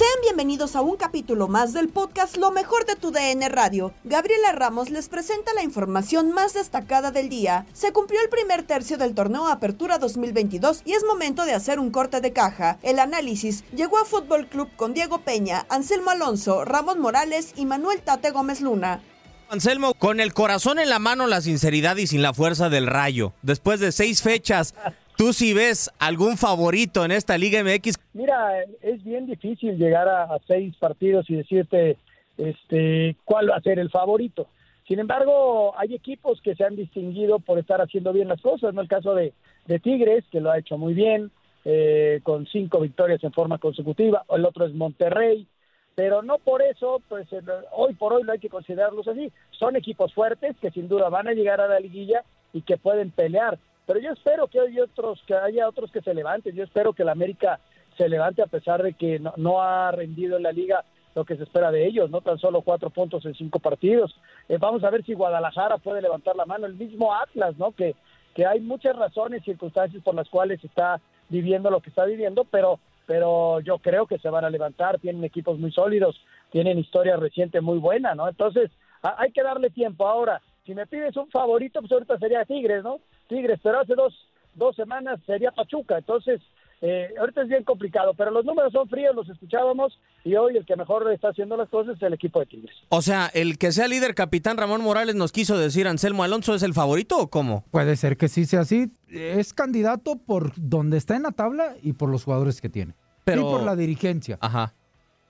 Sean bienvenidos a un capítulo más del podcast Lo mejor de tu DN Radio. Gabriela Ramos les presenta la información más destacada del día. Se cumplió el primer tercio del torneo Apertura 2022 y es momento de hacer un corte de caja. El análisis llegó a Fútbol Club con Diego Peña, Anselmo Alonso, Ramón Morales y Manuel Tate Gómez Luna. Anselmo, con el corazón en la mano, la sinceridad y sin la fuerza del rayo. Después de seis fechas, ¿tú sí ves algún favorito en esta Liga MX? Mira, es bien difícil llegar a, seis partidos y decirte este, cuál va a ser el favorito. Sin embargo, hay equipos que se han distinguido por estar haciendo bien las cosas, ¿no? El caso de, Tigres, que lo ha hecho muy bien, eh, con cinco victorias en forma consecutiva, el otro es Monterrey, pero no por eso, pues hoy por hoy no hay que considerarlos así. Son equipos fuertes que sin duda van a llegar a la liguilla y que pueden pelear. Pero yo espero que haya otros, que haya otros que se levanten. Yo espero que la América se levante a pesar de que no, ha rendido en la liga lo que se espera de ellos, no tan solo cuatro puntos en cinco partidos. Eh, vamos a ver si Guadalajara puede levantar la mano, el mismo Atlas, ¿no? Que, que hay muchas razones, circunstancias por las cuales está viviendo lo que está viviendo, pero pero yo creo que se van a levantar, tienen equipos muy sólidos, tienen historia reciente muy buena, ¿no? Entonces, hay que darle tiempo. Ahora, si me pides un favorito, pues ahorita sería Tigres, ¿no? Tigres, pero hace dos, dos semanas sería Pachuca, entonces, eh, ahorita es bien complicado, pero los números son fríos, los escuchábamos, y hoy el que mejor está haciendo las cosas es el equipo de Tigres. O sea, el que sea líder capitán Ramón Morales nos quiso decir Anselmo Alonso es el favorito o cómo? Puede ser que sí sea así. Es candidato por donde está en la tabla y por los jugadores que tiene. Pero- Y por la dirigencia. Ajá,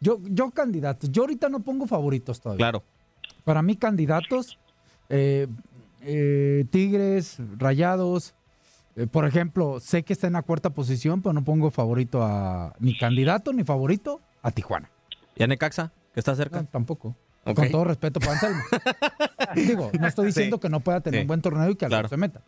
Yo, yo candidatos. Yo ahorita no pongo favoritos todavía. claro. Para mí, candidatos, eh, eh, Tigres, Rayados. eh, por ejemplo, sé que está en la cuarta posición, pero no pongo favorito a ni candidato ni favorito a Tijuana. ¿Y a Necaxa, que está cerca? No, tampoco. Con todo respeto para Anselmo. Digo, no estoy diciendo Sí. que no pueda tener Sí. un buen torneo y que Claro. se meta.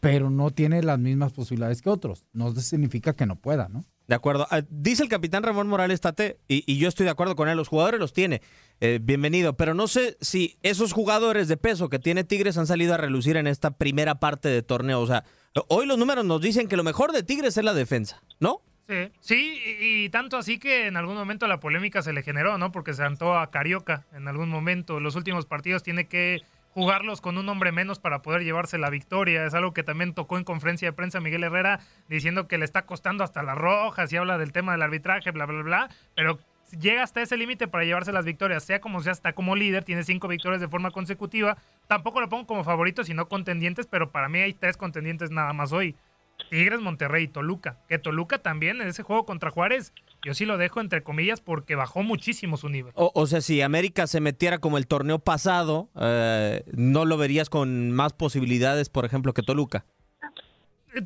Pero no tiene las mismas posibilidades que otros. No significa que no pueda, ¿no? De acuerdo. Ah, Dice el capitán Ramón Morales Tate, y, yo estoy de acuerdo con él, los jugadores los tiene. Eh, bienvenido. Pero no sé si esos jugadores de peso que tiene Tigres han salido a relucir en esta primera parte de torneo. O sea, hoy los números nos dicen que lo mejor de Tigres es la defensa, ¿no? Sí, sí, y, tanto así que en algún momento la polémica se le generó, ¿no? Porque se antó a Carioca en algún momento. Los últimos partidos tiene que jugarlos con un hombre menos para poder llevarse la victoria. Es algo que también tocó en conferencia de prensa Miguel Herrera diciendo que le está costando hasta las rojas y habla del tema del arbitraje, bla, bla, bla. Pero llega hasta ese límite para llevarse las victorias. Sea como sea, está como líder, tiene cinco victorias de forma consecutiva. Tampoco lo pongo como favorito, sino contendientes, pero para mí hay tres contendientes nada más hoy. Tigres, Monterrey y Toluca. Que Toluca también en ese juego contra Juárez, yo sí lo dejo entre comillas porque bajó muchísimo su nivel. O, o sea, si América se metiera como el torneo pasado, eh, ¿no lo verías con más posibilidades, por ejemplo, que Toluca?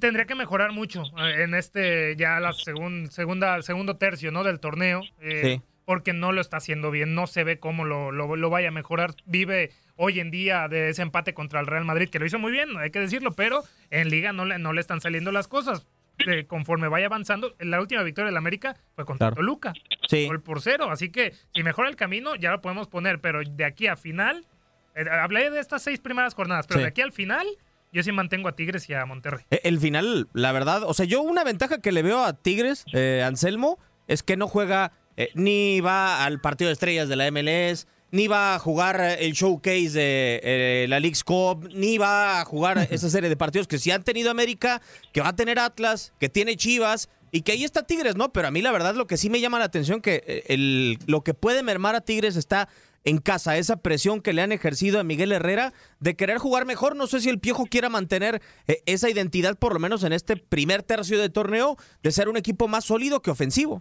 Tendría que mejorar mucho eh, en este ya la segun- segunda, segundo tercio ¿no? del torneo. eh, Sí. Porque no lo está haciendo bien, no se ve cómo lo, lo- lo vaya a mejorar. Vive hoy en día de ese empate contra el Real Madrid, que lo hizo muy bien, hay que decirlo, pero en liga no le, no le están saliendo las cosas. Eh, conforme vaya avanzando, la última victoria del América fue contra Claro. Toluca. Sí. Gol por cero. Así que si mejora el camino, ya lo podemos poner. Pero de aquí a final, eh, hablé de estas seis primeras jornadas, pero Sí. de aquí al final, yo sí mantengo a Tigres y a Monterrey. Eh, El final, la verdad, o sea, yo una ventaja que le veo a Tigres, eh, Anselmo, es que no juega, eh, ni va al partido de estrellas de la MLS, ni va a jugar el showcase de eh, la League's Cup, ni va a jugar esa serie de partidos que sí han tenido América, que va a tener Atlas, que tiene Chivas. Y que ahí está Tigres, ¿no? Pero a mí la verdad lo que sí me llama la atención que eh, el, lo que puede mermar a Tigres está en casa, esa presión que le han ejercido a Miguel Herrera de querer jugar mejor. No sé si el Piojo quiera mantener eh, esa identidad, por lo menos en este primer tercio de torneo, de ser un equipo más sólido que ofensivo.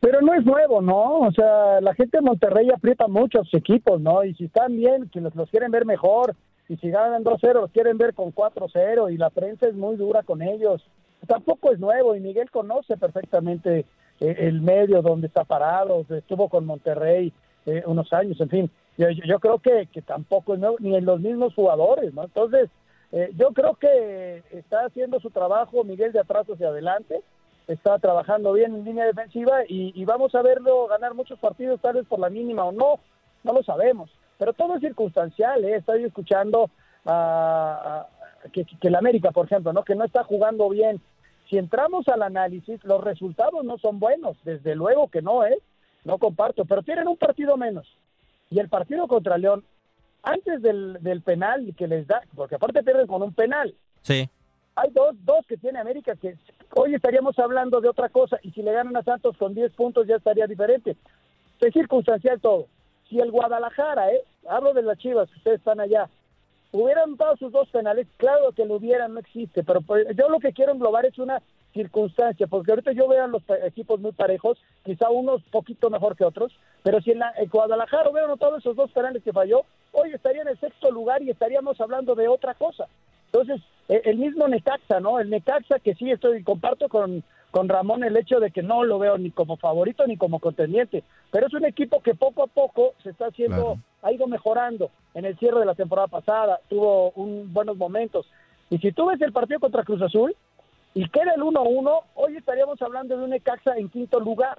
Pero no es nuevo, ¿no? O sea, la gente de Monterrey aprieta mucho a sus equipos, ¿no? Y si están bien, que los, los quieren ver mejor, y si ganan 2-0, los quieren ver con 4-0, y la prensa es muy dura con ellos. Tampoco es nuevo, y Miguel conoce perfectamente eh, el medio donde está parado, estuvo con Monterrey eh, unos años, en fin. Yo- yo creo que, que tampoco es nuevo, ni en los mismos jugadores, ¿no? Entonces, eh, yo creo que está haciendo su trabajo Miguel de atrás hacia adelante, está trabajando bien en línea defensiva y, y vamos a verlo ganar muchos partidos, tal vez por la mínima o no, no lo sabemos. Pero todo es circunstancial, ¿eh? Estoy escuchando a, que, que el América, por ejemplo, ¿no? que no está jugando bien. Si entramos al análisis, los resultados no son buenos, desde luego que no, ¿eh? No comparto, pero tienen un partido menos. Y el partido contra León, antes del, del penal que les da, porque aparte pierden con un penal, Sí. Hay dos, dos que tiene América que hoy estaríamos hablando de otra cosa y si le ganan a Santos con 10 puntos ya estaría diferente. Es circunstancial todo. Si el Guadalajara, ¿eh? hablo de las Chivas, que ustedes están allá, hubieran dado sus dos penales, claro que lo hubieran, no existe, pero pues, yo lo que quiero englobar es una circunstancia, porque ahorita yo veo a los equipos muy parejos, quizá unos poquito mejor que otros, pero si en la, Guadalajara hubiera anotado esos dos penales que falló, hoy estaría en el sexto lugar y estaríamos hablando de otra cosa. Entonces, eh, el mismo Necaxa, ¿no? El Necaxa que sí estoy, comparto con, con Ramón el hecho de que no lo veo ni como favorito ni como contendiente, pero es un equipo que poco a poco se está haciendo, Claro. ha ido mejorando. En el cierre de la temporada pasada tuvo un, buenos momentos. Y si tú ves el partido contra Cruz Azul y queda el 1-1, hoy estaríamos hablando de un Necaxa en quinto lugar.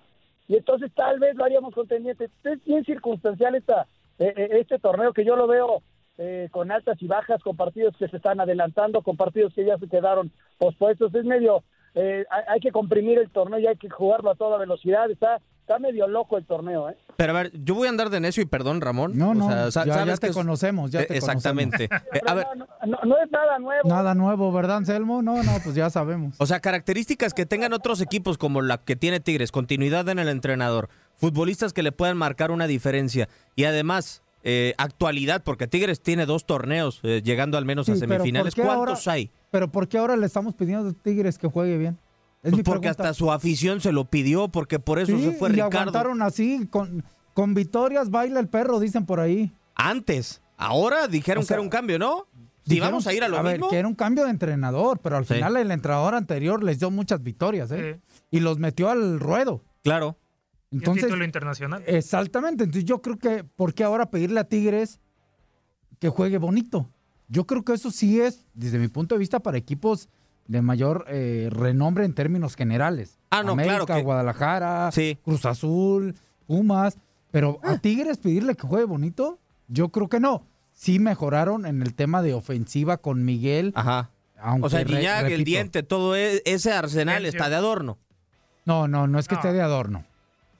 Y entonces tal vez lo haríamos contendiente. Es bien circunstancial esta, eh, eh, este torneo que yo lo veo eh, con altas y bajas, con partidos que se están adelantando, con partidos que ya se quedaron pospuestos. Es medio, eh, hay, hay que comprimir el torneo y hay que jugarlo a toda velocidad. Está, está medio loco el torneo, ¿eh? Pero a ver, yo voy a andar de necio y perdón, Ramón. No, O no, sea, sa- ya, ya sabes te que es- conocemos, ya Eh, te Exactamente. conocemos. Eh, a ver, No, no, no es nada nuevo. Nada nuevo, ¿verdad, Anselmo? No, no, pues ya sabemos. O sea, características que tengan otros equipos como la que tiene Tigres, continuidad en el entrenador, futbolistas que le puedan marcar una diferencia y además eh, actualidad, porque Tigres tiene dos torneos eh, llegando al menos a Sí, semifinales. ¿por qué ¿Cuántos ahora- hay? Pero ¿por qué ahora le estamos pidiendo a Tigres que juegue bien? Es Pues mi porque pregunta. hasta su afición se lo pidió, porque por eso Sí, se fue y Ricardo. aguantaron así, con, con victorias baila el perro, dicen por ahí. Antes, ahora dijeron O sea, que era un cambio, ¿no? Si Dijeron- vamos a ir a lo mismo. que era un cambio de entrenador, pero al Sí. final el entrenador anterior les dio muchas victorias, ¿eh? Y los metió al ruedo. Claro. Y Entonces, título internacional. Exactamente. Entonces yo creo que, ¿por qué ahora pedirle a Tigres que juegue bonito? Yo creo que eso sí es, desde mi punto de vista, para equipos de mayor eh, renombre en términos generales. Ah, no, América, claro que- Guadalajara, Cruz Azul, Pumas. Pero Ah. a Tigres pedirle que juegue bonito, yo creo que no. Sí mejoraron en el tema de ofensiva con Miguel. Ajá. Aunque o sea, re- Guiñac, el diente, todo e- ese arsenal está de adorno. No, no, no es que esté de adorno.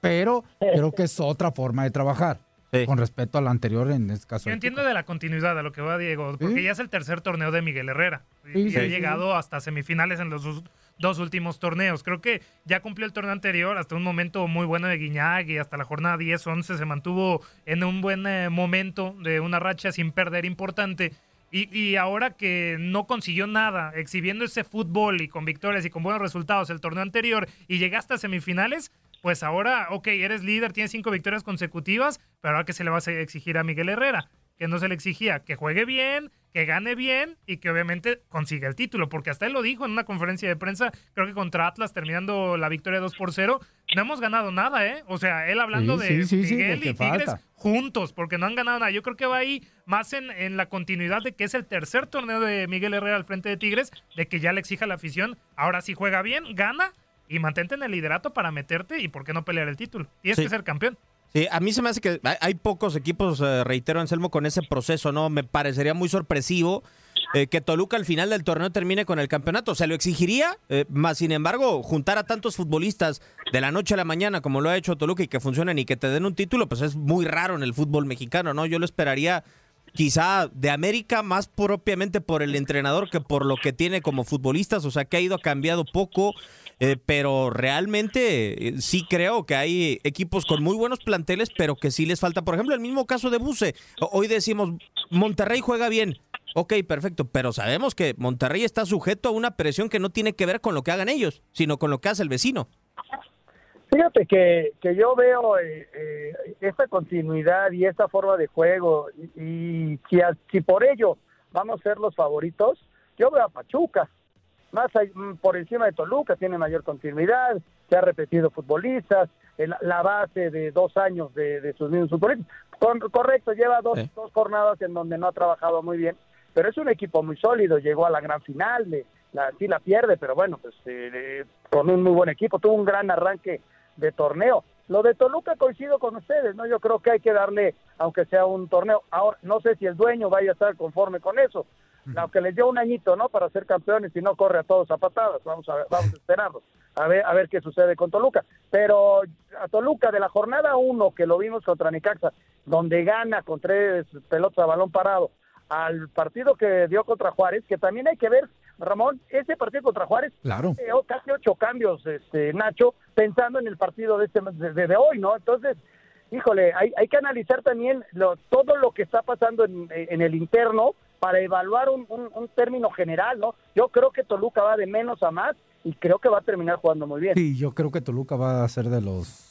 Pero creo que es otra forma de trabajar. Con respecto a la anterior, en este caso. Yo entiendo de la continuidad a lo que va Diego, porque Sí. ya es el tercer torneo de Miguel Herrera. Y, Sí, y sí, ha sí. llegado hasta semifinales en los dos, dos últimos torneos. Creo que ya cumplió el torneo anterior, hasta un momento muy bueno de Guiñac y hasta la jornada 10-11 se mantuvo en un buen eh, momento de una racha sin perder importante. Y, y ahora que no consiguió nada, exhibiendo ese fútbol y con victorias y con buenos resultados el torneo anterior y llegaste a semifinales, pues ahora, ok, eres líder, tienes cinco victorias consecutivas, pero ahora que se le va a exigir a Miguel Herrera, que no se le exigía que juegue bien, que gane bien y que obviamente consiga el título, porque hasta él lo dijo en una conferencia de prensa, creo que contra Atlas, terminando la victoria 2 por 0, no hemos ganado nada, ¿eh? O sea, él hablando Sí, de sí, sí, sí, Miguel de y Tigres falta. juntos, porque no han ganado nada. Yo creo que va ahí más en, en la continuidad de que es el tercer torneo de Miguel Herrera al frente de Tigres, de que ya le exija la afición, ahora sí juega bien, gana y mantente en el liderato para meterte y por qué no pelear el título. Tienes Sí. que ser campeón. Sí, a mí se me hace que hay- pocos equipos, eh, reitero, Anselmo, con ese proceso, ¿no? Me parecería muy sorpresivo eh, que Toluca al final del torneo termine con el campeonato. Se lo exigiría, eh, más sin embargo, juntar a tantos futbolistas de la noche a la mañana, como lo ha hecho Toluca, y que funcionen y que te den un título, pues es muy raro en el fútbol mexicano, ¿no? Yo lo esperaría quizá de América más propiamente por el entrenador que por lo que tiene como futbolistas, o sea que ha ido cambiado poco, eh, pero realmente eh, sí creo que hay equipos con muy buenos planteles, pero que sí les falta, por ejemplo, el mismo caso de Buse. Hoy decimos, Monterrey juega bien. Ok, perfecto, pero sabemos que Monterrey está sujeto a una presión que no tiene que ver con lo que hagan ellos, sino con lo que hace el vecino. Fíjate que, que yo veo eh, eh, esta continuidad y esta forma de juego y, y si, a- si por ello vamos a ser los favoritos, yo veo a Pachuca, más ahí, mm, por encima de Toluca, tiene mayor continuidad, se ha repetido futbolistas, el- la base de dos años de, de sus mismos futbolistas. Con- correcto, lleva dos, dos jornadas en donde no ha trabajado muy bien, pero es un equipo muy sólido, llegó a la gran final, le- la, sí la pierde, pero bueno, pues eh, eh, con un muy buen equipo, tuvo un gran arranque de torneo. Lo de Toluca coincido con ustedes, ¿no? Yo creo que hay que darle, aunque sea un torneo. Ahora, no sé si el dueño vaya a estar conforme con eso, aunque les dio un añito, ¿no? Para ser campeones y no corre a todos a patadas. Vamos a, vamos a esperarlos, a ver, a ver qué sucede con Toluca. Pero a Toluca de la jornada 1 que lo vimos contra Necaxa, donde gana con tres pelotas a balón parado, al partido que dio contra Juárez, que también hay que ver, Ramón, ese partido contra Juárez, Claro. eh, oh, casi ocho cambios, este, Nacho, pensando en el partido de, este, de, de hoy, ¿no? Entonces, híjole, hay, hay que analizar también lo, todo lo que está pasando en, en el interno para evaluar un, un- un término general, ¿no? Yo creo que Toluca va de menos a más y creo que va a terminar jugando muy bien. Sí, yo creo que Toluca va a ser de los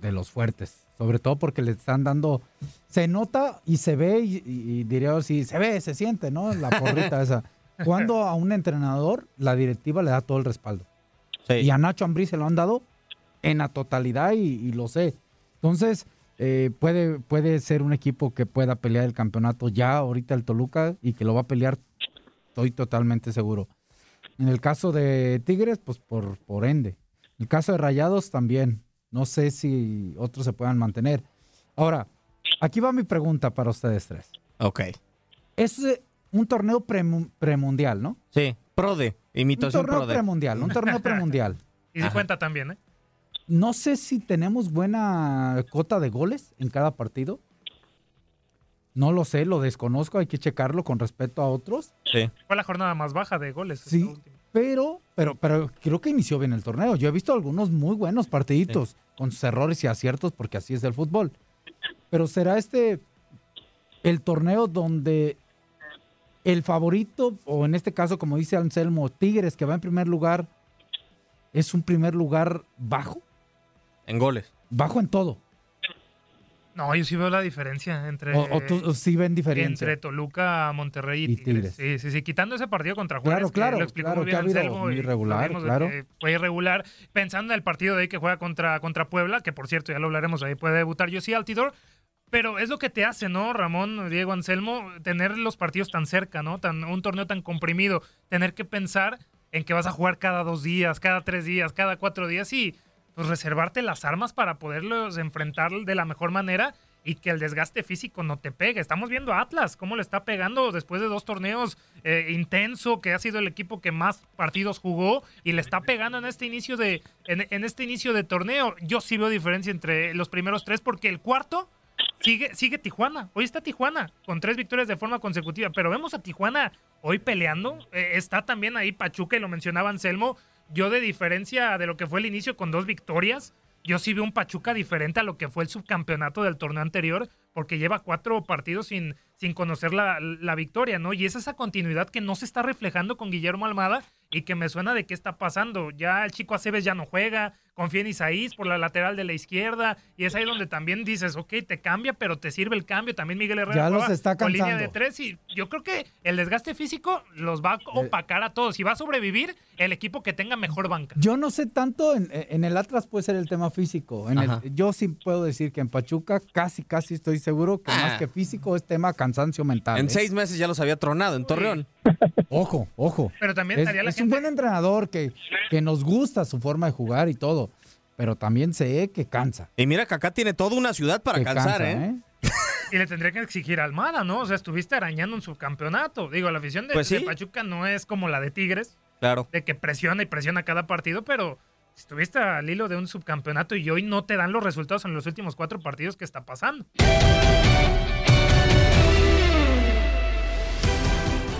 de los fuertes, sobre todo porque le están dando, se nota y se ve y, y- y diría así, se ve, se siente, ¿no? La porrita esa. Cuando a un entrenador la directiva le da todo el respaldo. Y a Nacho Ambrí se lo han dado en la totalidad y, y lo sé. Entonces, eh, puede, puede ser un equipo que pueda pelear el campeonato ya ahorita el Toluca y que lo va a pelear, estoy totalmente seguro. En el caso de Tigres, pues por, por ende. En el caso de Rayados también. No sé si otros se puedan mantener. Ahora, aquí va mi pregunta para ustedes tres. Ok. Es un torneo premu- premundial, ¿no? Sí, prode, Un imitación torneo prode. premundial, un torneo premundial. Y se cuenta también, ¿eh? No sé si tenemos buena cota de goles en cada partido. No lo sé, lo desconozco, hay que checarlo con respecto a otros. Sí. Fue la jornada más baja de goles. Sí, pero, pero, pero creo que inició bien el torneo. Yo he visto algunos muy buenos partiditos, con sus errores y aciertos, porque así es el fútbol. Pero será este el torneo donde el favorito, o en este caso, como dice Anselmo, Tigres, que va en primer lugar, es un primer lugar bajo, En goles. bajo en todo. No, yo sí veo la diferencia entre. O, o tú sí ven diferencia. Entre Toluca, Monterrey y, Y Tigres. Tigres. Sí, sí, sí. Quitando ese partido contra Claro, Juárez, claro, que lo explicó claro, muy que ha Anselmo. muy irregular, claro. Fue irregular. Pensando en el partido de ahí que juega contra, contra Puebla, que por cierto, ya lo hablaremos, ahí puede debutar yo sí Altidor. Pero es lo que te hace, ¿no, Ramón, Diego Anselmo? Tener los partidos tan cerca, ¿no? Tan, un torneo tan comprimido. Tener que pensar en que vas a jugar cada dos días, cada tres días, cada cuatro días y pues reservarte las armas para poderlos enfrentar de la mejor manera y que el desgaste físico no te pegue. Estamos viendo a Atlas, cómo le está pegando después de dos torneos eh, intenso, que ha sido el equipo que más partidos jugó y le está pegando en este inicio de en, en este inicio de torneo. Yo sí veo diferencia entre los primeros tres porque el cuarto sigue sigue Tijuana. Hoy está Tijuana con tres victorias de forma consecutiva, pero vemos a Tijuana hoy peleando. Eh, está también ahí Pachuca y lo mencionaba Anselmo. Yo de diferencia de lo que fue el inicio con dos victorias, yo sí veo un Pachuca diferente a lo que fue el subcampeonato del torneo anterior, porque lleva cuatro partidos sin, sin conocer la, la victoria, ¿no? Y es esa continuidad que no se está reflejando con Guillermo Almada y que me suena de qué está pasando. Ya el chico Aceves ya no juega, confía en Isaías por la lateral de la izquierda, y es ahí donde también dices, ok, te cambia, pero te sirve el cambio. También Miguel Herrera Ya los está con línea de tres, y yo creo que el desgaste físico los va a opacar a todos. Y va a sobrevivir el equipo que tenga mejor banca. Yo no sé tanto, en, en el Atlas puede ser el tema físico. En el- yo sí puedo decir que en Pachuca casi, casi estoy seguro que más Ah. que físico es tema cansancio mental. En ¿eh? seis meses ya los había tronado en Torreón. Ojo, ojo. Pero también Es, estaría la es un buen entrenador que, que nos gusta su forma de jugar y todo, pero también sé que cansa. Y mira que acá tiene toda una ciudad para Que cansar, cansa, ¿eh? Y le tendría que exigir a Almada, ¿no? O sea, estuviste arañando un subcampeonato. Digo, la afición de, Pues sí. de Pachuca no es como la de Tigres, Claro. de que presiona y presiona cada partido, pero estuviste al hilo de un subcampeonato y hoy no te dan los resultados en los últimos cuatro partidos que está pasando.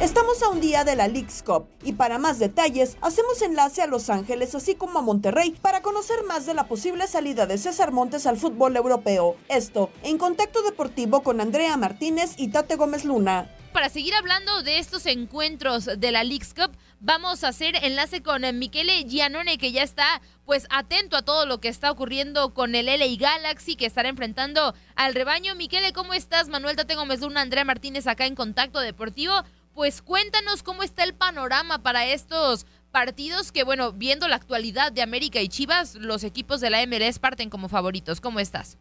Estamos a un día de la Leagues Cup y para más detalles hacemos enlace a Los Ángeles así como a Monterrey para conocer más de la posible salida de César Montes al fútbol europeo. Esto en Contacto Deportivo con Andrea Martínez y Tate Gómez Luna. Para seguir hablando de estos encuentros de la Leagues Cup, vamos a hacer enlace con eh, Michele Giannone, que ya está pues atento a todo lo que está ocurriendo con el LA Galaxy, que estará enfrentando al rebaño. Michele, ¿cómo estás? Manuel Tate Gómez Luna, Andrea Martínez acá en Contacto Deportivo. Pues cuéntanos cómo está el panorama para estos partidos que, bueno, viendo la actualidad de América y Chivas, los equipos de la MLS parten como favoritos. ¿Cómo estás?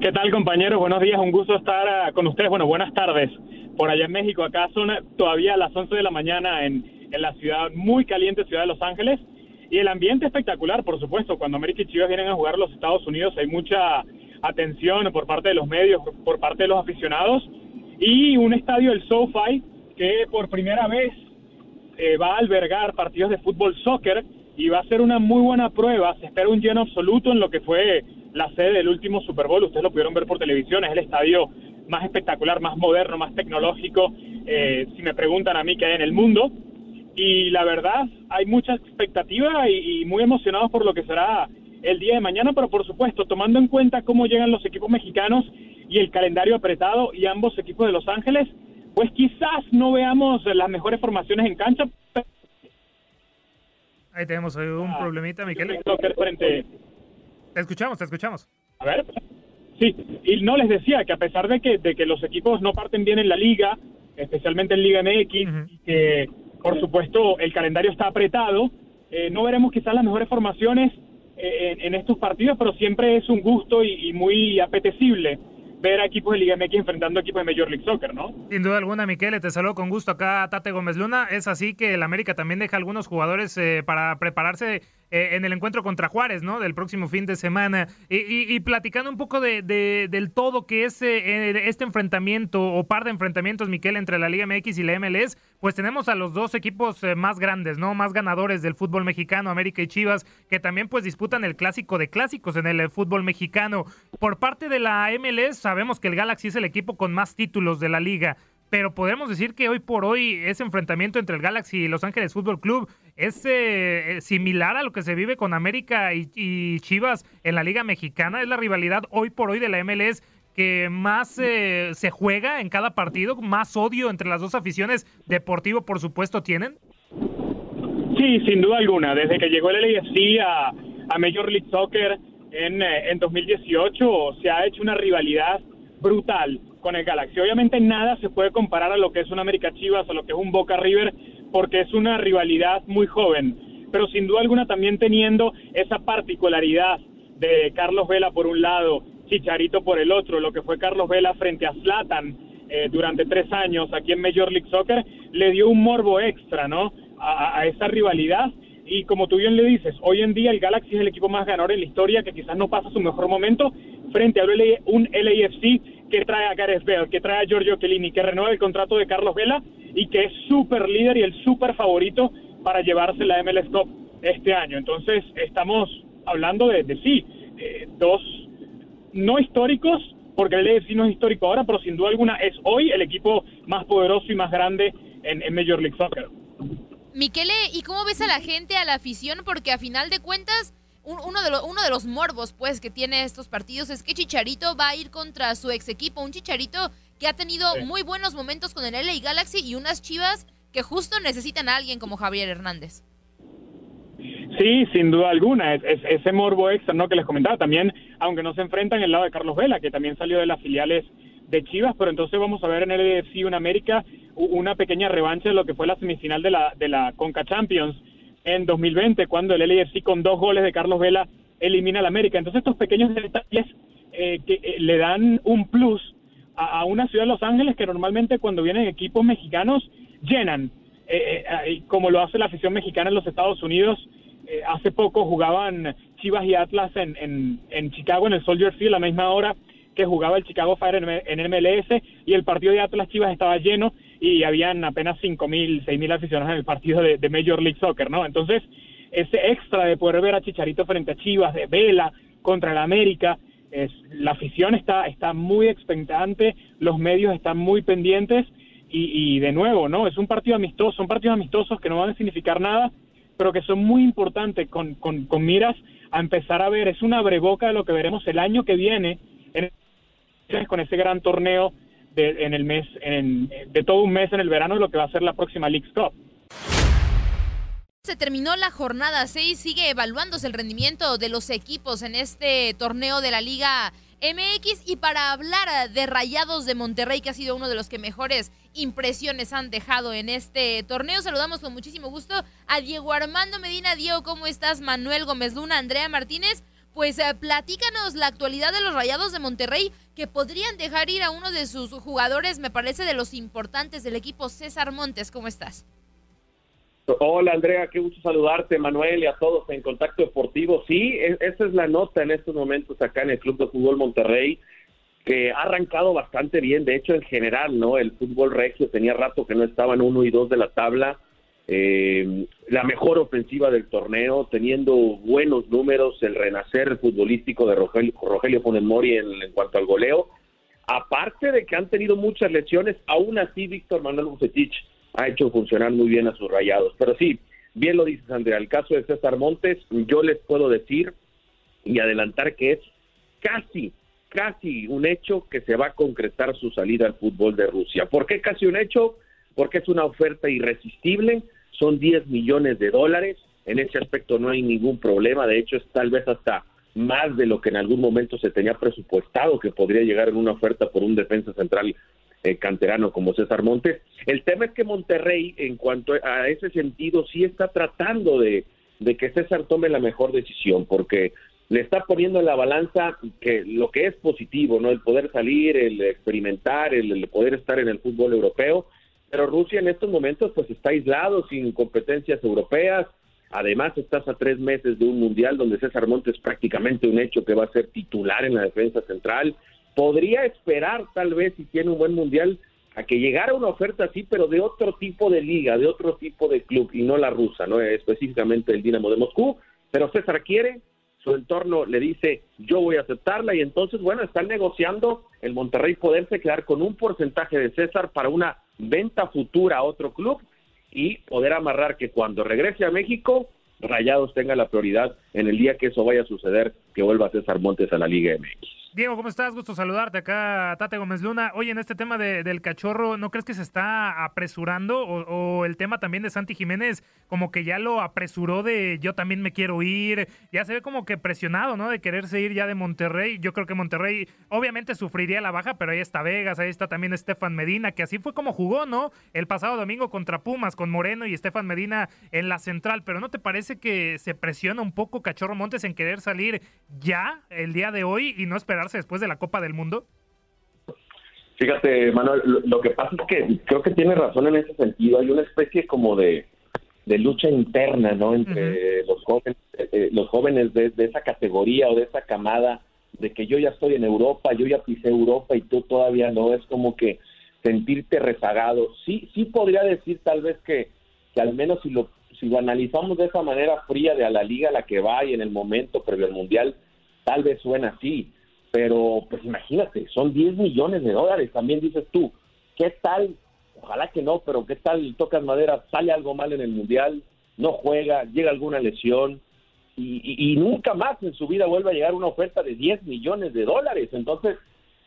¿Qué tal, compañeros? Buenos días, un gusto estar ah, con ustedes. Bueno, buenas tardes. Por allá en México, acá son ah, todavía las 11 de la mañana en, en la ciudad muy caliente, ciudad de Los Ángeles. Y el ambiente espectacular, por supuesto. Cuando América y Chivas vienen a jugar a los Estados Unidos, hay mucha atención por parte de los medios, por parte de los aficionados. Y un estadio, el SoFi, que por primera vez eh, va a albergar partidos de fútbol soccer y va a ser una muy buena prueba. Se espera un lleno absoluto en lo que fue la sede del último Super Bowl. Ustedes lo pudieron ver por televisión. Es el estadio más espectacular, más moderno, más tecnológico, eh, si me preguntan a mí, que hay en el mundo. Y la verdad, hay mucha expectativa y, y muy emocionados por lo que será el día de mañana, pero por supuesto, tomando en cuenta cómo llegan los equipos mexicanos y el calendario apretado y ambos equipos de Los Ángeles, pues quizás no veamos las mejores formaciones en cancha. Ahí tenemos un problemita, Miquel. frente, Te escuchamos, te escuchamos. A ver, sí, y no les decía que a pesar de que, de que los equipos no parten bien en la liga, especialmente en Liga MX, que por supuesto el calendario está apretado, eh, no veremos quizás las mejores formaciones en, estos partidos, pero siempre es un gusto y, y muy apetecible ver a equipos de Liga MX enfrentando a equipos de Major League Soccer, ¿no? Sin duda alguna, Miquel, te saludo con gusto acá, Tate Gómez Luna. Es así que el América también deja algunos jugadores eh, para prepararse eh, en el encuentro contra Juárez, ¿no? Del próximo fin de semana. Y, platicando un poco de, de- del todo que es eh, este enfrentamiento o par de enfrentamientos, Miquel, entre la Liga MX y la MLS, pues tenemos a los dos equipos eh, más grandes, ¿no? Más ganadores del fútbol mexicano, América y Chivas, que también pues disputan el clásico de clásicos en el fútbol mexicano. Por parte de la MLS, sabemos que el Galaxy es el equipo con más títulos de la liga pero podemos decir que hoy por hoy ese enfrentamiento entre el Galaxy y Los Ángeles Fútbol Club es eh, eh, similar a lo que se vive con América y, Chivas en la Liga Mexicana. Es la rivalidad hoy por hoy de la MLS que más eh, se juega en cada partido, más odio entre las dos aficiones, deportivo por supuesto, tienen. Sí, sin duda alguna. Desde que llegó el LAFC a, a Major League Soccer en, eh, en 2018 se ha hecho una rivalidad brutal con el Galaxy. Obviamente nada se puede comparar a lo que es un América Chivas o lo que es un Boca River porque es una rivalidad muy joven, pero sin duda alguna también teniendo esa particularidad de Carlos Vela por un lado, Chicharito por el otro, lo que fue Carlos Vela frente a Zlatan eh, durante tres años aquí en Major League Soccer, le dio un morbo extra, ¿no? A, a esa rivalidad. Y como tú bien le dices, hoy en día el Galaxy es el equipo más ganador en la historia, que quizás no pasa su mejor momento, frente a un LA un LAFC que trae a Gareth Bale, que trae a Giorgio Chiellini, que renueva el contrato de Carlos Vela y que es súper líder y el súper favorito para llevarse la MLS Cup este año. Entonces, estamos hablando de, de sí, eh, dos no históricos, porque el LAFC no es histórico ahora, pero sin duda alguna es hoy el equipo más poderoso y más grande en, en Major League Soccer. Miquele, ¿y cómo ves a la gente, a la afición? Porque a final de cuentas, uno, de uno de los morbos pues que tiene estos partidos es que Chicharito va a ir contra su ex equipo, un Chicharito que ha tenido muy buenos momentos con el LA Galaxy y unas Chivas que justo necesitan a alguien como Javier Hernández. Sí, sin duda alguna, es, ese morbo extra ¿no? que les comentaba también, aunque no se enfrentan el lado de Carlos Vela, que también salió de las filiales de Chivas, pero entonces vamos a ver en el EFC una América una pequeña revancha de lo que fue la semifinal de la, de la Conca Champions en 2020, cuando el LAFC con dos goles de Carlos Vela elimina al América. Entonces estos pequeños detalles eh, que eh, le dan un plus a, una ciudad de Los Ángeles que normalmente cuando vienen equipos mexicanos llenan, eh, como lo hace la afición mexicana en los Estados Unidos. hace poco jugaban Chivas y Atlas en, en, en Chicago en el Soldier Field a la misma hora que jugaba el Chicago Fire en, MLS y el partido de Atlas Chivas estaba lleno y habían apenas 5.000, 6.000 aficionados en el partido de, Major League Soccer, ¿no? Entonces, ese extra de poder ver a Chicharito frente a Chivas, de Vela contra el América, es, la afición está, está muy expectante, los medios están muy pendientes y, de nuevo, ¿no? Es un partido amistoso, son partidos amistosos que no van a significar nada, pero que son muy importantes con, con, con miras a empezar a ver, es una breboca de lo que veremos el año que viene en con ese gran torneo de, en el mes, en, de todo un mes en el verano, lo que va a ser la próxima League Cup. Se terminó la jornada 6, sigue evaluándose el rendimiento de los equipos en este torneo de la Liga MX y para hablar de Rayados de Monterrey, que ha sido uno de los que mejores impresiones han dejado en este torneo, saludamos con muchísimo gusto a Diego Armando Medina. Diego, ¿cómo estás? Manuel Gómez Luna, Andrea Martínez. Pues eh, platícanos la actualidad de los Rayados de Monterrey que podrían dejar ir a uno de sus jugadores, me parece de los importantes del equipo, César Montes. ¿Cómo estás? Hola Andrea, qué gusto saludarte, Manuel y a todos en Contacto Deportivo. Sí, esa es la nota en estos momentos acá en el Club de Fútbol Monterrey, que ha arrancado bastante bien. De hecho, en general, ¿no? El fútbol regio tenía rato que no estaban uno y dos de la tabla eh, la mejor ofensiva del torneo, teniendo buenos números, el renacer futbolístico de Rogelio, Rogelio en, en cuanto al goleo. Aparte de que han tenido muchas lesiones, aún así Víctor Manuel Bucetich ha hecho funcionar muy bien a sus rayados. Pero sí, bien lo dices Andrea, el caso de César Montes, yo les puedo decir y adelantar que es casi, casi un hecho que se va a concretar su salida al fútbol de Rusia. ¿Por qué casi un hecho? Porque es una oferta irresistible son 10 millones de dólares, en ese aspecto no hay ningún problema, de hecho es tal vez hasta más de lo que en algún momento se tenía presupuestado que podría llegar en una oferta por un defensa central eh, canterano como César Montes. El tema es que Monterrey, en cuanto a ese sentido, sí está tratando de, de que César tome la mejor decisión, porque le está poniendo en la balanza que lo que es positivo, ¿no? El poder salir, el experimentar, el poder estar en el fútbol europeo, pero Rusia en estos momentos pues está aislado, sin competencias europeas. Además estás a tres meses de un mundial donde César Montes prácticamente un hecho que va a ser titular en la defensa central. Podría esperar tal vez si tiene un buen mundial a que llegara una oferta así, pero de otro tipo de liga, de otro tipo de club y no la rusa, no específicamente el Dinamo de Moscú. Pero César quiere, su entorno le dice yo voy a aceptarla y entonces bueno están negociando el Monterrey poderse quedar con un porcentaje de César para una venta futura a otro club y poder amarrar que cuando regrese a México, Rayados tenga la prioridad en el día que eso vaya a suceder, que vuelva César Montes a la Liga MX. Diego, ¿cómo estás? Gusto saludarte acá, Tate Gómez Luna. Oye, en este tema del cachorro, ¿no crees que se está apresurando? O, el tema también de Santi Jiménez, como que ya lo apresuró de yo también me quiero ir. Ya se ve como que presionado, ¿no? De quererse ir ya de Monterrey. Yo creo que Monterrey obviamente sufriría la baja, pero ahí está Vegas, ahí está también Estefan Medina, que así fue como jugó, ¿no? El pasado domingo contra Pumas, con Moreno y Estefan Medina en la central. Pero ¿no te parece que se presiona un poco Cachorro Montes en querer salir ya el día de hoy y no esperar? Después de la Copa del Mundo? Fíjate, Manuel, lo, que pasa es que creo que tiene razón en ese sentido. Hay una especie como de, lucha interna, ¿no? Entre los jóvenes, eh, los jóvenes de, esa categoría o de esa camada, de que yo ya estoy en Europa, yo ya pisé Europa y tú todavía no. Es como que sentirte rezagado. Sí, sí podría decir tal vez que, que al menos si lo, si lo analizamos de esa manera fría de a la liga a la que va y en el momento previo al Mundial, tal vez suena así pero pues imagínate, son 10 millones de dólares, también dices tú, ¿qué tal? Ojalá que no, pero ¿qué tal tocas madera? Sale algo mal en el Mundial, no juega, llega alguna lesión, y, y nunca más en su vida vuelve a llegar una oferta de 10 millones de dólares. Entonces,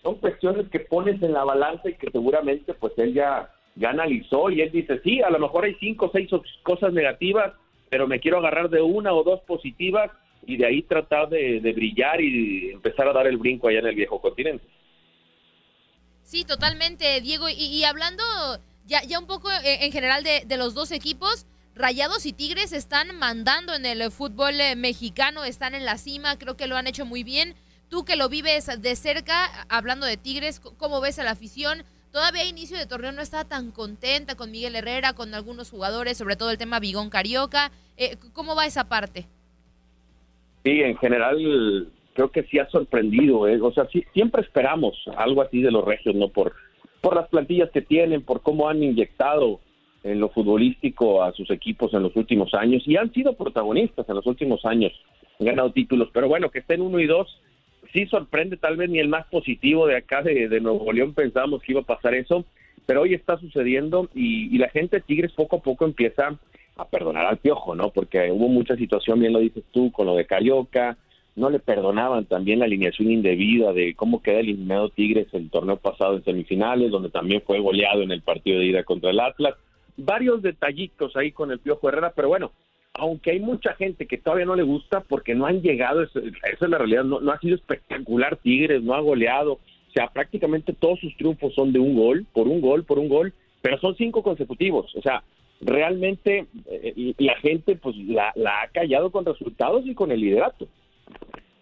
son cuestiones que pones en la balanza y que seguramente pues él ya, analizó y él dice, sí, a lo mejor hay cinco o seis cosas negativas, pero me quiero agarrar de una o dos positivas y de ahí tratar de, brillar y empezar a dar el brinco allá en el viejo continente. Sí, totalmente, Diego. Y, hablando ya, ya un poco eh, en general de, de los dos equipos, Rayados y Tigres están mandando en el fútbol eh, mexicano, están en la cima, creo que lo han hecho muy bien. Tú que lo vives de cerca, hablando de Tigres, ¿cómo ves a la afición? Todavía a inicio de torneo no estaba tan contenta con Miguel Herrera, con algunos jugadores, sobre todo el tema Bigón Carioca. Eh, ¿Cómo va esa parte? Sí, en general creo que sí ha sorprendido. ¿eh? O sea, siempre esperamos algo así de los regios, ¿no? Por, por las plantillas que tienen, por cómo han inyectado en lo futbolístico a sus equipos en los últimos años y han sido protagonistas en los últimos años, han ganado títulos. Pero bueno, que estén uno y dos sí sorprende, tal vez ni el más positivo de acá de, Nuevo León pensábamos que iba a pasar eso, pero hoy está sucediendo y, la gente de Tigres poco a poco empieza a perdonar al piojo, ¿no? Porque hubo mucha situación, bien lo dices tú, con lo de Carioca, no le perdonaban también la alineación indebida de cómo queda eliminado Tigres el torneo pasado en semifinales, donde también fue goleado en el partido de ida contra el Atlas. Varios detallitos ahí con el Piojo Herrera, pero bueno, aunque hay mucha gente que todavía no le gusta porque no han llegado, esa es la realidad, no, ha sido espectacular Tigres, no ha goleado, o sea, prácticamente todos sus triunfos son de un gol, por un gol, por un gol, pero son cinco consecutivos, o sea, realmente eh, la gente pues la, la ha callado con resultados y con el liderato.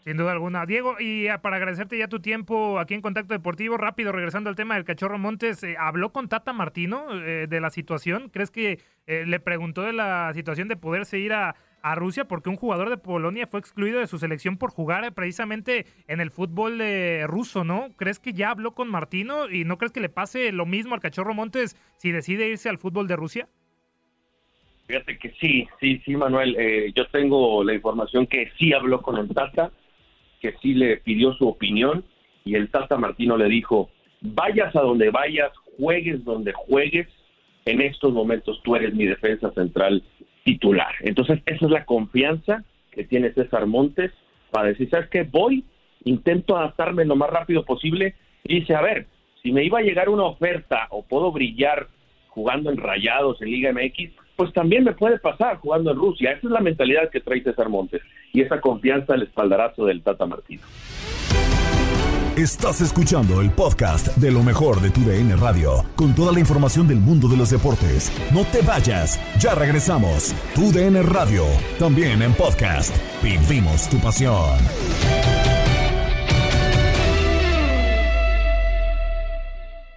Sin duda alguna. Diego, y para agradecerte ya tu tiempo aquí en Contacto Deportivo, rápido, regresando al tema del Cachorro Montes, eh, ¿habló con Tata Martino eh, de la situación? ¿Crees que eh, le preguntó de la situación de poderse ir a, Rusia? Porque un jugador de Polonia fue excluido de su selección por jugar precisamente en el fútbol ruso, ¿no? ¿Crees que ya habló con Martino y no crees que le pase lo mismo al Cachorro Montes si decide irse al fútbol de Rusia? Fíjate que sí, sí, sí, Manuel. yo tengo la información que sí habló con el Tata que sí le pidió su opinión y el Tata Martino le dijo, vayas a donde vayas, juegues donde juegues, en estos momentos tú eres mi defensa central titular. Entonces, esa es la confianza que tiene César Montes para decir, ¿sabes qué? Voy, intento adaptarme lo más rápido posible y dice, a ver, si me iba a llegar una oferta o puedo brillar jugando en Rayados, en Liga MX, pues también me puede pasar jugando en Rusia. Esa es la mentalidad que trae César Montes y esa confianza el espaldarazo del Tata Martino. Estás escuchando el podcast de lo mejor de tu DN Radio, con toda la información del mundo de los deportes. No te vayas, ya regresamos. Tu DN Radio, también en podcast. Vivimos tu pasión.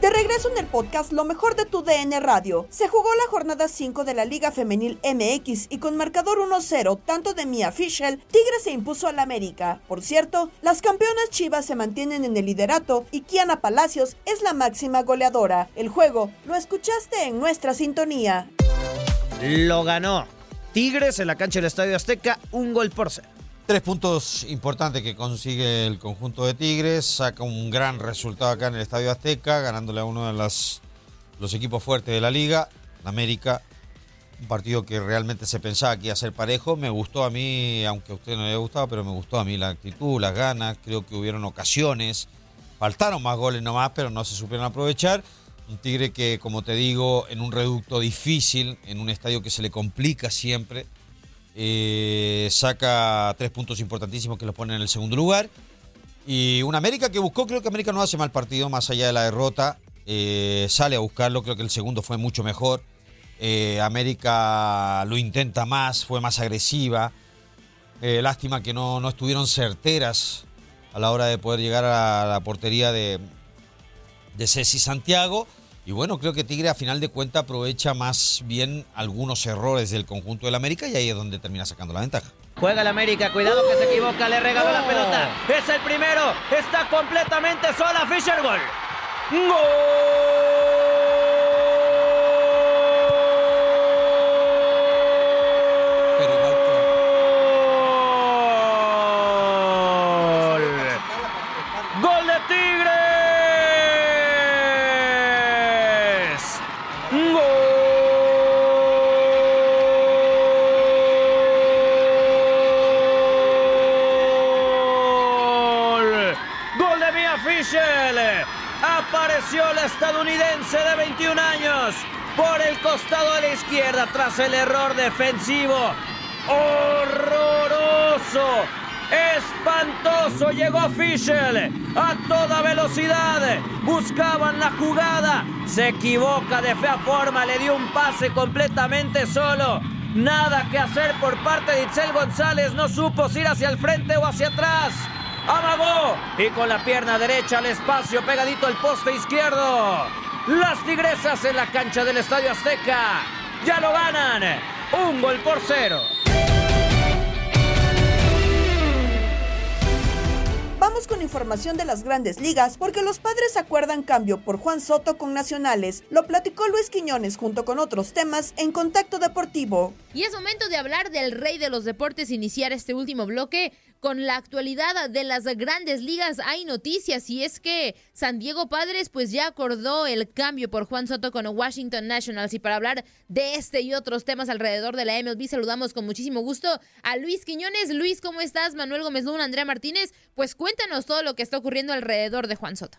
de regreso en el podcast Lo mejor de tu DN Radio. Se jugó la jornada 5 de la Liga Femenil MX y con marcador 1-0, tanto de Mia Fischel, Tigre se impuso al América. Por cierto, las campeonas Chivas se mantienen en el liderato y Kiana Palacios es la máxima goleadora. El juego lo escuchaste en nuestra sintonía. Lo ganó. Tigres en la cancha del Estadio Azteca, un gol por cero. Tres puntos importantes que consigue el conjunto de Tigres. Saca un gran resultado acá en el Estadio Azteca, ganándole a uno de los equipos fuertes de la liga, América. Un partido que realmente se pensaba que iba a ser parejo. Me gustó a mí, aunque a usted no le gustado, pero me gustó a mí la actitud, las ganas. Creo que hubieron ocasiones. Faltaron más goles nomás, pero no se supieron aprovechar. Un Tigre que, como te digo, en un reducto difícil, en un estadio que se le complica siempre eh, saca tres puntos importantísimos que los pone en el segundo lugar. Y un América que buscó, creo que América no hace mal partido, más allá de la derrota. Eh, sale a buscarlo, creo que el segundo fue mucho mejor. Eh, América lo intenta más, fue más agresiva. lástima que no, no, estuvieron certeras a la hora de poder llegar a la portería de, de Ceci Santiago. Y bueno, creo que Tigre a final de cuentas aprovecha más bien algunos errores del conjunto del América y ahí es donde termina sacando la ventaja. Juega el América, cuidado que se equivoca, le regaló la pelota. Es el primero, está completamente sola Fisher Gol. ¡Gol! ¡Gol de Tigres! ¡Gol! ¡Gol de Mia Fischel! Apareció la estadounidense de 21 años por el costado de la izquierda tras el error defensivo. ¡Horroroso! ¡Espantoso! Llegó Fischel a toda velocidad. Buscaban la jugada. Se equivoca de fea forma. Le dio un pase completamente solo. Nada que hacer por parte de Itzel González. No supo si ir hacia el frente o hacia atrás. Amagó y con la pierna derecha al espacio pegadito al poste izquierdo. Las tigresas en la cancha del Estadio Azteca ya lo ganan. Un gol por cero. Vamos con información de las grandes ligas porque los padres acuerdan cambio por Juan Soto con Nacionales. Lo platicó Luis Quiñones junto con otros temas en Contacto Deportivo. Y es momento de hablar del rey de los deportes, iniciar este último bloque con la actualidad de las grandes ligas. Hay noticias y es que San Diego Padres pues ya acordó el cambio por Juan Soto con Washington Nationals. Y para hablar de este y otros temas alrededor de la MLB saludamos con muchísimo gusto a Luis Quiñones. Luis, ¿cómo estás? Manuel Gómez Luna, Andrea Martínez. Pues cuéntanos todo lo que está ocurriendo alrededor de Juan Soto.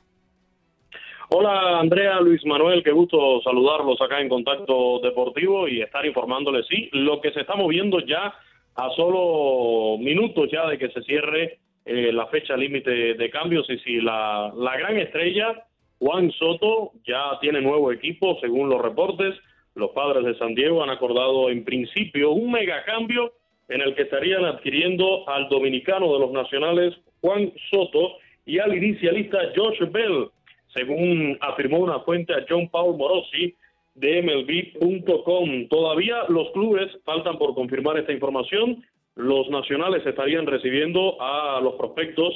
Hola Andrea, Luis Manuel, qué gusto saludarlos acá en Contacto Deportivo y estar informándoles, sí, lo que se está moviendo ya a solo minutos ya de que se cierre eh, la fecha límite de cambios. Y si la, la gran estrella, Juan Soto, ya tiene nuevo equipo, según los reportes, los padres de San Diego han acordado en principio un megacambio en el que estarían adquiriendo al dominicano de los nacionales, Juan Soto, y al inicialista Josh Bell, según afirmó una fuente a John Paul Morosi de MLB.com. Todavía los clubes faltan por confirmar esta información. Los nacionales estarían recibiendo a los prospectos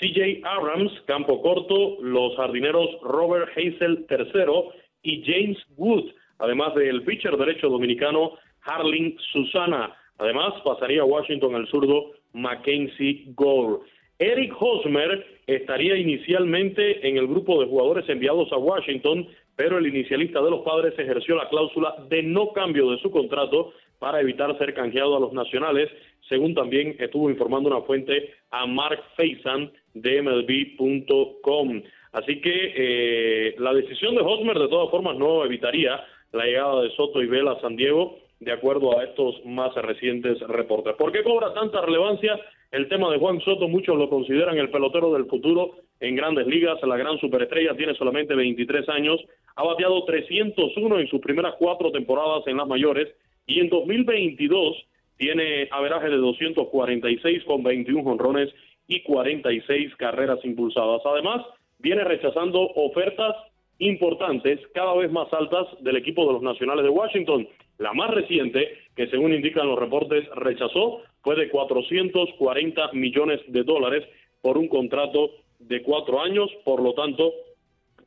CJ Abrams, campo corto, los jardineros Robert Hazel III y James Wood, además del pitcher derecho dominicano Harling Susana. Además, pasaría a Washington el zurdo Mackenzie Gore. Eric Hosmer estaría inicialmente en el grupo de jugadores enviados a Washington, pero el inicialista de los padres ejerció la cláusula de no cambio de su contrato para evitar ser canjeado a los nacionales, según también estuvo informando una fuente a Mark Faison de MLB.com. Así que eh, la decisión de Hosmer de todas formas no evitaría la llegada de Soto y Vela a San Diego, de acuerdo a estos más recientes reportes. ¿Por qué cobra tanta relevancia el tema de Juan Soto? Muchos lo consideran el pelotero del futuro en grandes ligas, la gran superestrella, tiene solamente 23 años, ha bateado 301 en sus primeras cuatro temporadas en las mayores y en 2022 tiene averaje de 246 con 21 honrones y 46 carreras impulsadas. Además, viene rechazando ofertas importantes, cada vez más altas del equipo de los Nacionales de Washington. La más reciente, que según indican los reportes rechazó, fue de 440 millones de dólares por un contrato de cuatro años. Por lo tanto,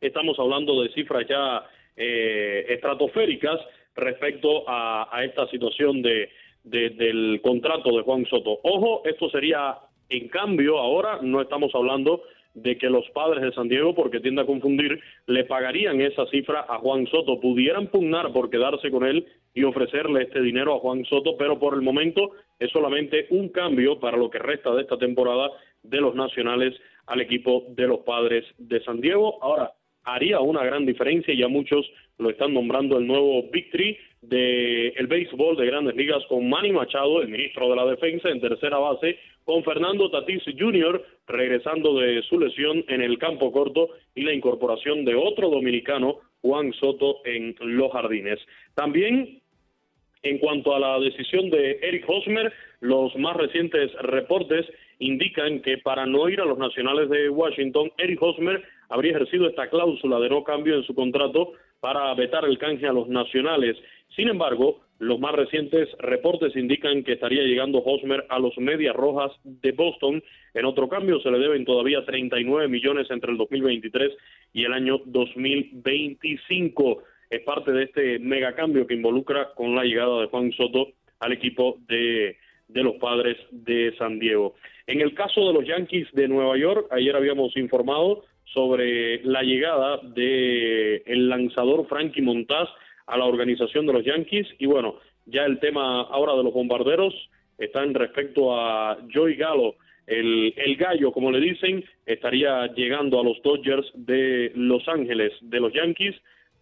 estamos hablando de cifras ya eh, estratosféricas respecto a, esta situación de, del contrato de Juan Soto. Ojo, esto sería en cambio ahora, no estamos hablando de que los padres de San Diego, porque tiende a confundir, le pagarían esa cifra a Juan Soto. Pudieran pugnar por quedarse con él y ofrecerle este dinero a Juan Soto, pero por el momento es solamente un cambio para lo que resta de esta temporada de los nacionales al equipo de los padres de San Diego. Ahora, haría una gran diferencia, ya muchos lo están nombrando el nuevo Victory del el béisbol de grandes ligas con Manny Machado, el ministro de la Defensa, en tercera base, con Fernando Tatis Jr. regresando de su lesión en el campo corto y la incorporación de otro dominicano, Juan Soto, en los jardines. También en cuanto a la decisión de Eric Hosmer, los más recientes reportes indican que para no ir a los nacionales de Washington, Eric Hosmer habría ejercido esta cláusula de no cambio en su contrato para vetar el canje a los nacionales. Sin embargo, los más recientes reportes indican que estaría llegando Hosmer a los Medias Rojas de Boston. En otro cambio, se le deben todavía 39 millones entre el 2023 y el año 2025. Es parte de este megacambio que involucra con la llegada de Juan Soto al equipo de, de los padres de San Diego. En el caso de los Yankees de Nueva York, ayer habíamos informado sobre la llegada de el lanzador Frankie Montaz a la organización de los Yankees. Y bueno, ya el tema ahora de los bombarderos está en respecto a Joey Gallo, el, el gallo, como le dicen, estaría llegando a los Dodgers de Los Ángeles, de los Yankees,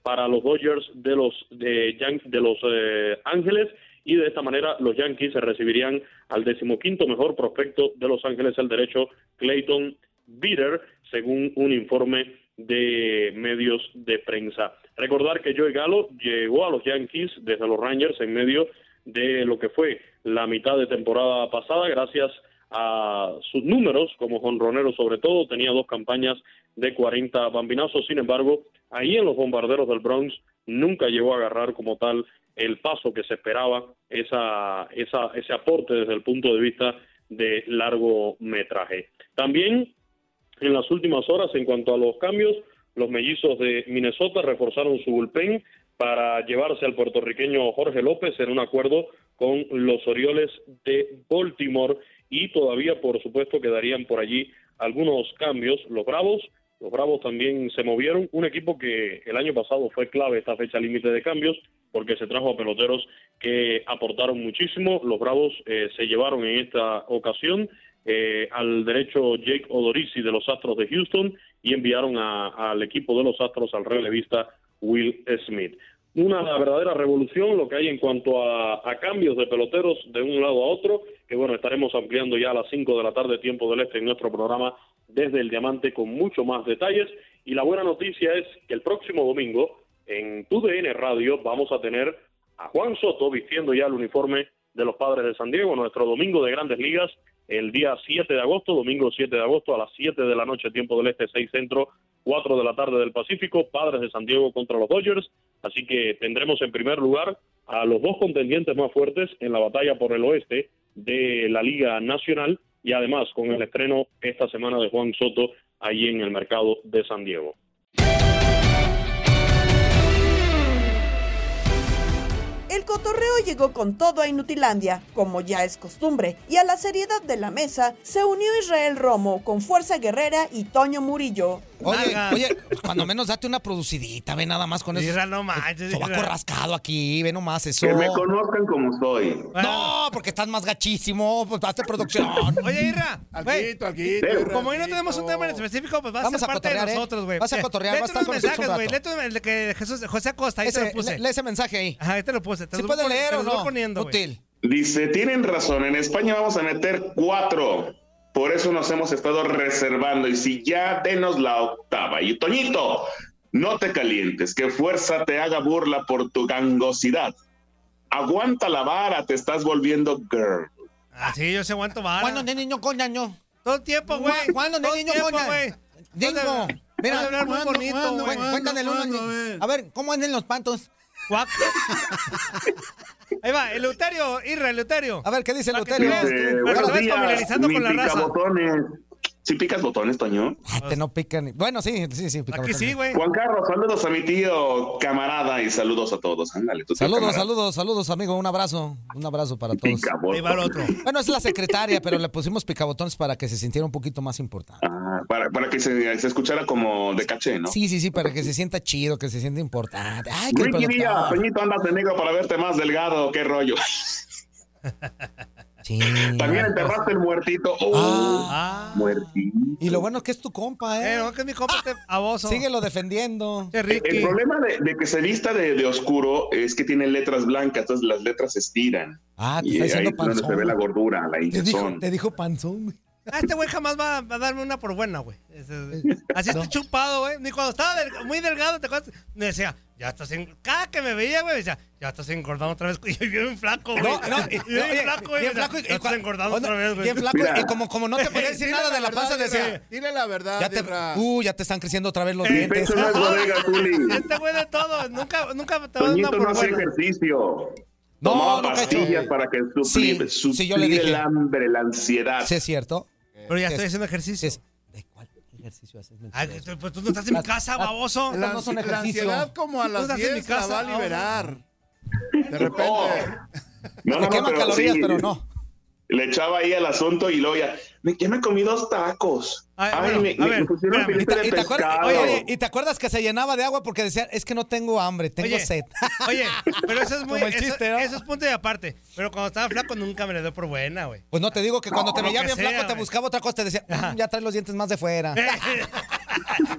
para los Dodgers de los, de, de los eh, Ángeles. Y de esta manera los Yankees recibirían al decimoquinto mejor prospecto de Los Ángeles, el derecho Clayton Bitter, según un informe de medios de prensa. Recordar que Joey Gallo llegó a los Yankees desde los Rangers en medio de lo que fue la mitad de temporada pasada, gracias a sus números como jonronero sobre todo, tenía dos campañas de 40 bambinazos, sin embargo, ahí en los bombarderos del Bronx nunca llegó a agarrar como tal el paso que se esperaba, esa, ese aporte desde el punto de vista de largometraje. También en las últimas horas, en cuanto a los cambios, los mellizos de Minnesota reforzaron su bullpen para llevarse al puertorriqueño Jorge López en un acuerdo con los Orioles de Baltimore y todavía, por supuesto, quedarían por allí algunos cambios. Los Bravos, los Bravos también se movieron, un equipo que el año pasado fue clave esta fecha límite de cambios porque se trajo a peloteros que aportaron muchísimo. Los Bravos eh, se llevaron en esta ocasión eh, al derecho Jake Odorizzi de los Astros de Houston y enviaron a- al equipo de los Astros al relevista Will Smith. Una verdadera revolución lo que hay en cuanto a, cambios de peloteros de un lado a otro, que bueno, estaremos ampliando ya a las 5 de la tarde tiempo del este en nuestro programa desde el Diamante con mucho más detalles. Y la buena noticia es que el próximo domingo en TUDN Radio vamos a tener a Juan Soto vistiendo ya el uniforme de los Padres de San Diego, nuestro domingo de Grandes Ligas, el día 7 de agosto, domingo 7 de agosto a las 7 de la noche, tiempo del Este, 6 Centro, 4 de la tarde del Pacífico, Padres de San Diego contra los Dodgers, así que tendremos en primer lugar a los dos contendientes más fuertes en la batalla por el oeste de la Liga Nacional y además con el estreno esta semana de Juan Soto ahí en el mercado de San Diego. El cotorreo llegó con todo a Inutilandia, como ya es costumbre, y a la seriedad de la mesa se unió Israel Romo con Fuerza Guerrera y Toño Murillo. Oye, oye, pues cuando menos date una producidita, ve nada más con eso. Isra, no manches, Sobaco rascado aquí, ve nomás eso. Que me conozcan como soy. No, porque estás más gachísimo, pues hazte producción. Oye, Irra, güey, alguito, alguito, como hoy no tenemos un tema en específico, pues vas Vamos a ser parte de cotorrear, ¿eh? nosotros, güey. Vas a cotorrear, vas a estar con nosotros un mensajes, güey. rato. Léete el de que Jesús, José Acosta, ahí te Ese, lo puse. lee- lee ese mensaje ahí. Ajá, ahí te lo puse. Te ¿Sí los puede voy pon- leer te o no? poniendo. Útil. Dice, tienen razón, en España vamos a meter cuatro. Por eso nos hemos estado reservando. Y si ya, denos la octava. Y Toñito, no te calientes, que fuerza te haga burla por tu gangosidad. Aguanta la vara, te estás volviendo girl. Ah, sí, yo se aguanto vara. ¿Cuándo de niño coñaño? Todo el tiempo, güey. ¿Cuándo de niño tiempo, coña? güey. Dingo, mira, hablar muy ¿cuándo, bonito, güey. Cuéntale el uno. a ver, ¿cómo andan los pantos? Guac. Ahí va, Eleuterio, Irra, Eleuterio. A ver, ¿qué dice Eleuterio? buenos días, familiarizando con la raza. ¿Sí picas botones, Toño? Te no pican. Bueno, sí, sí, sí. pica Aquí sí, güey. Juan Carlos, saludos a mi tío, camarada, y saludos a todos. Ándale, tío Saludos, camarada. saludos, saludos, amigo. Un abrazo. Un abrazo para todos. El otro. Bueno, es la secretaria, pero le pusimos picabotones para que se sintiera un poquito más importante. Ah, para, para que se, se escuchara como de caché, ¿no? Sí, sí, sí, para que se sienta chido, que se sienta importante. Ay, el Ricky Díaz, andas de negro para verte más delgado, qué rollo. Sí. También enterraste el muertito. Oh, Ah. muertito. Y lo bueno es que es tu compa, Eh, ¿eh? no, que es mi compa este baboso. Síguelo defendiendo. Ricky. El problema de, de que se vista de, de oscuro es que tiene letras blancas, entonces las letras se estiran. Ah, te y está ahí es donde se panzón. ve la gordura, la Te dijo, te dijo panzón. güey. Ah, este güey jamás va a darme una por buena, güey. Así estoy chupado, güey. Ni cuando estaba del- muy delgado, ¿te acuerdas? Me decía, ya estás en... Cada que me veía, güey, decía, ya estás engordando otra vez. Y yo bien flaco, güey. No, no, y yo bien flaco, güey. bien flaco y- ya estás engordando otra vez, güey. Bien flaco Mira. y como, como no te podía decir nada la de la panza, decía. Dile la verdad, ya te, uh, ya te están creciendo otra vez los dientes. no es bodega. Este güey de todo, nunca, nunca te va a dar una no por hacía buena. ejercicio. No, Tomaba hecho. pastillas para que suplir, Sí, suplir sí, yo le dije. el hambre, la ansiedad. Sí, es cierto. Pero ya estoy es- haciendo ejercicio. Sí, ¿De cuál ejercicio haces? Ay, tú- pues tú no estás en mi casa, baboso. La, no son la ansiedad como a las estás en mi 10 la casa va a ahora. liberar. De repente. No, Te no, queman pero calorías, sí. pero no. Le echaba ahí al asunto y luego ya, ya me comí dos tacos. Ay, Ay, bueno, me, a me- ver, me pusieron espérame. ¿Y filete de y te acuerdas, oye, ¿y te acuerdas que se llenaba de agua porque decía, es que no tengo hambre, tengo Oye, sed? Oye, pero eso es muy. Como el eso, chiste, ¿no? eso es punto y aparte. Pero cuando estaba flaco nunca me le dio por buena, güey. Pues no te digo que cuando te veía bien sea, flaco te buscaba otra cosa, te decía, "Mm, ya traes los dientes más de fuera.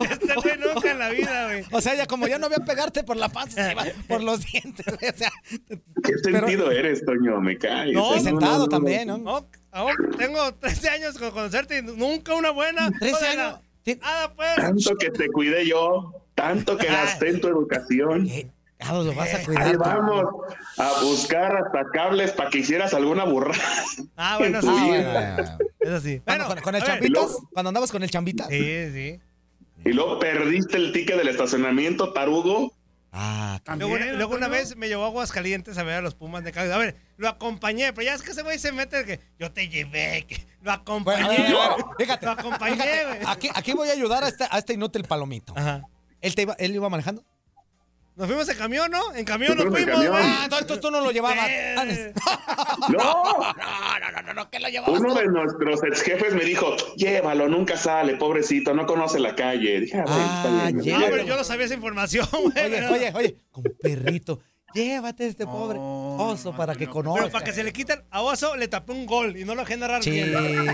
Este güey nunca en la vida, güey. O sea, ya como ya no había pegarte por la panza, se iba por los dientes. güey, O sea, ¿Qué sentido eres, Toño? Me caes. No, y sentado no, no. también, ¿no? Aún tengo 13 años con conocerte y nunca una buena. 13 Joder, años. Nada, pues. Tanto que te cuidé yo, tanto que gasté en tu educación. ¿Qué? Ah, lo vas a Ahí cuidar. tú. vamos a buscar hasta cables para que hicieras alguna burrada. Ah, bueno, en sí. Ah, bueno, bueno, bueno. Eso sí. Bueno, con, con el chambitas, cuando andabas con el chambitas. Sí, sí. Y luego perdiste el ticket del estacionamiento, tarugo. Ah, Luego, una- luego una vez me llevó a Aguascalientes a ver a los Pumas de Cádiz. A ver, lo acompañé, pero ya es que ese güey se mete que yo te llevé, que lo acompañé. Bueno, ver, ver, fíjate, Lo acompañé, fíjate, güey. aquí, aquí voy a ayudar a este, a este inútil palomito. Ajá. ¿Él, te iba, ¿Él iba manejando? Nos fuimos en camión, ¿no? En camión Nos fuimos camión. güey. Ah, entonces tú no lo llevabas. Eh. No, No, no, no, no, no, que lo llevabas uno tú. de nuestros ex jefes me dijo, llévalo, nunca sale, pobrecito, no conoce la calle. Dije, ah, bueno, Ah, está bien. No, llévalo. pero yo no sabía esa información, güey. Oye, oye, oye, como perrito. Llévate a este pobre No, oso no, para que no. conozca. Pero para que se le quiten a Oso, le tapé un gol y no lo narrar Sí. bien.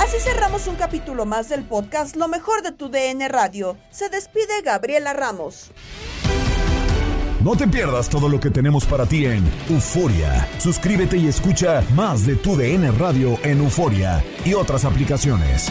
Así cerramos un capítulo más del podcast Lo mejor de tu DN Radio. Se despide Gabriela Ramos. No te pierdas todo lo que tenemos para ti en Euforia. Suscríbete y escucha más de tu DN Radio en Euforia y otras aplicaciones.